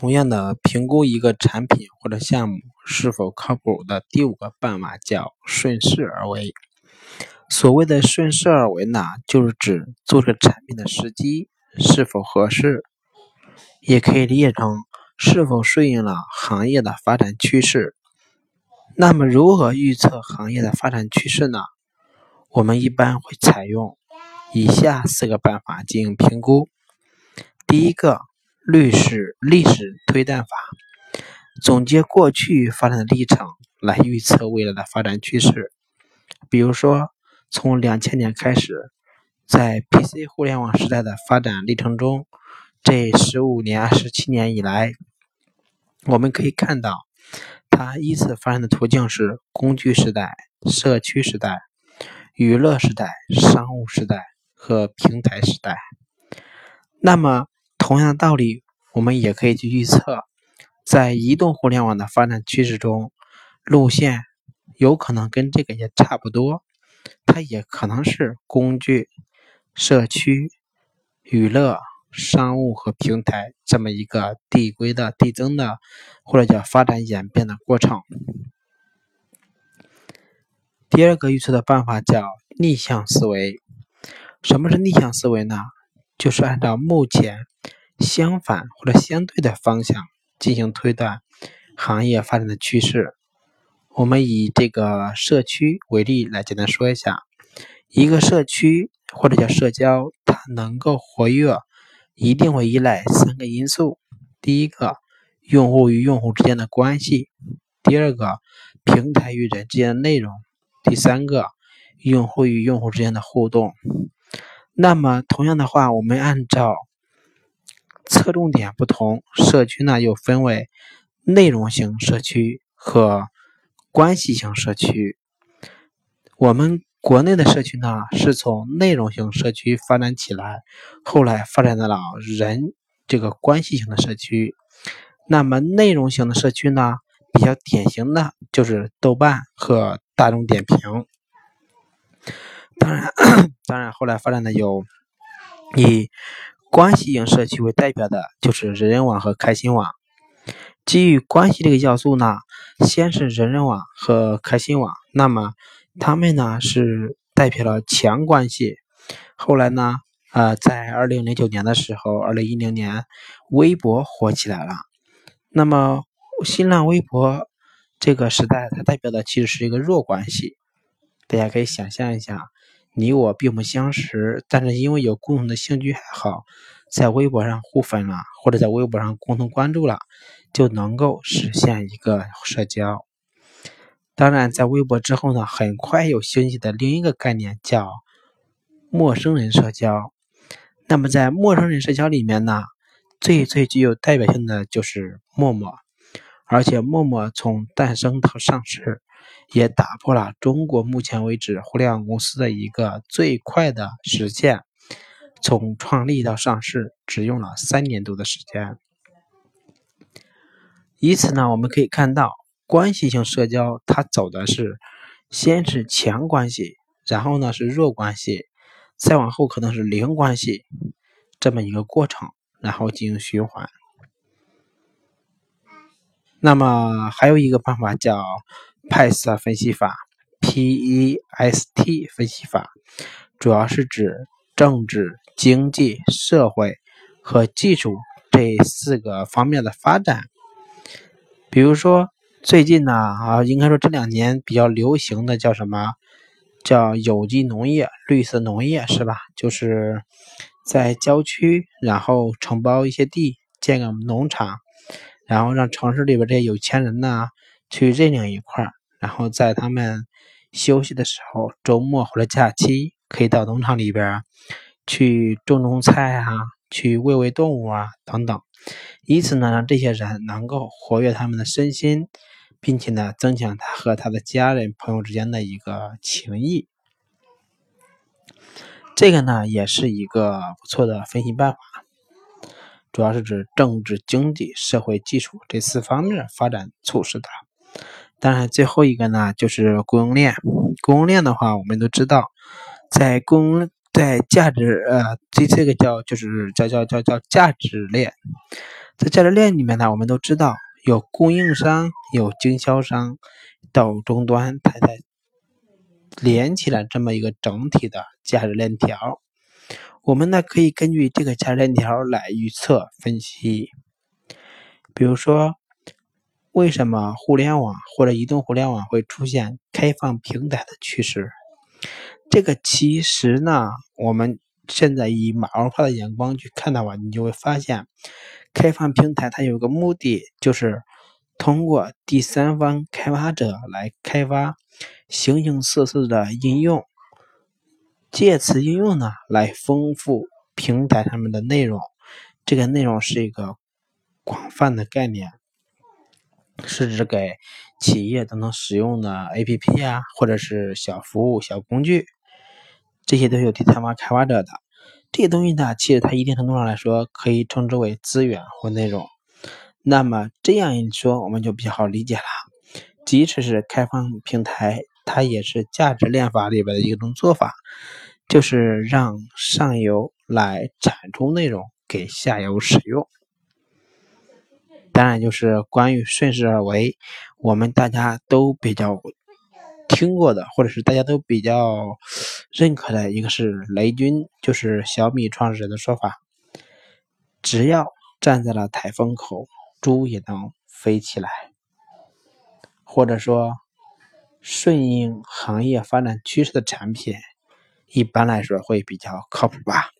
同样的，评估一个产品或者项目是否靠谱的第五个办法叫顺势而为。所谓的顺势而为呢，就是指做这产品的时机是否合适，也可以理解成是否顺应了行业的发展趋势。那么，如何预测行业的发展趋势呢？我们一般会采用以下四个办法进行评估。第一个。历史历史推断法，总结过去发展的历程来预测未来的发展趋势。比如说，从两千年开始，在 PC 互联网时代的发展历程中，这十五年、十七年以来，我们可以看到，它依次发展的途径是工具时代、社区时代、娱乐时代、商务时代和平台时代。那么，同样的道理，我们也可以去预测，在移动互联网的发展趋势中，路线有可能跟这个也差不多，它也可能是工具、社区、娱乐、商务和平台这么一个递归的递增的，或者叫发展演变的过程。第二个预测的办法叫逆向思维。什么是逆向思维呢？就是按照目前。相反或者相对的方向进行推断行业发展的趋势。我们以这个社区为例来简单说一下：一个社区或者叫社交，它能够活跃，一定会依赖三个因素：第一个，用户与用户之间的关系；第二个，平台与人之间的内容；第三个，用户与用户之间的互动。那么，同样的话，我们按照侧重点不同，社区呢又分为内容型社区和关系型社区。我们国内的社区呢是从内容型社区发展起来，后来发展到了人这个关系型的社区。那么内容型的社区呢，比较典型的就是豆瓣和大众点评。当然，当然后来发展的有以。关系型社区为代表的就是人人网和开心网。基于关系这个要素呢，先是人人网和开心网，那么他们呢是代表了强关系。后来呢，呃，在二零零九年的时候，二零一零年，微博火起来了。那么新浪微博这个时代，它代表的其实是一个弱关系。大家可以想象一下。你我并不相识，但是因为有共同的兴趣爱好，在微博上互粉了，或者在微博上共同关注了，就能够实现一个社交。当然，在微博之后呢，很快又兴起的另一个概念叫陌生人社交。那么在陌生人社交里面呢，最最具有代表性的就是陌陌，而且陌陌从诞生到上市。也打破了中国目前为止互联网公司的一个最快的实现，从创立到上市只用了三年多的时间。以此呢，我们可以看到，关系性社交它走的是先是强关系，然后呢是弱关系，再往后可能是零关系这么一个过程，然后进行循环。那么还有一个办法叫。PEST 分析法，P-E-S-T 分析法，主要是指政治、经济、社会和技术这四个方面的发展。比如说，最近呢，啊，应该说这两年比较流行的叫什么？叫有机农业、绿色农业，是吧？就是在郊区，然后承包一些地，建个农场，然后让城市里边这些有钱人呢。去认领一块儿，然后在他们休息的时候，周末或者假期，可以到农场里边去种种菜啊，去喂喂动物啊等等，以此呢让这些人能够活跃他们的身心，并且呢增强他和他的家人朋友之间的一个情谊。这个呢也是一个不错的分析办法，主要是指政治、经济、社会、技术这四方面发展促使的。当然，最后一个呢，就是供应链。供应链的话，我们都知道，在供在价值呃，这这个叫就是叫叫叫叫价值链。在价值链里面呢，我们都知道有供应商、有经销商到终端，它在连起来这么一个整体的价值链条。我们呢可以根据这个价值链条来预测分析。比如说，为什么互联网或者移动互联网会出现开放平台的趋势？这个其实呢，我们现在以马后炮的眼光去看的话，你就会发现。开放平台它有个目的，就是通过第三方开发者来开发形形色色的应用，借此应用呢来丰富平台上面的内容。这个内容是一个广泛的概念，是指给企业都能使用的 APP 啊，或者是小服务、小工具，这些都有第三方开发者的。这些东西呢，其实它一定程度上来说可以称之为资源或内容。那么这样一说，我们就比较好理解了。即使是开放平台，它也是价值链法里边的一种做法，就是让上游来产出内容给下游使用。当然，就是关于顺势而为，我们大家都比较。听过的，或者是大家都比较认可的一个是雷军，就是小米创始人的说法：只要站在了台风口，猪也能飞起来。或者说，顺应行业发展趋势的产品，一般来说会比较靠谱吧。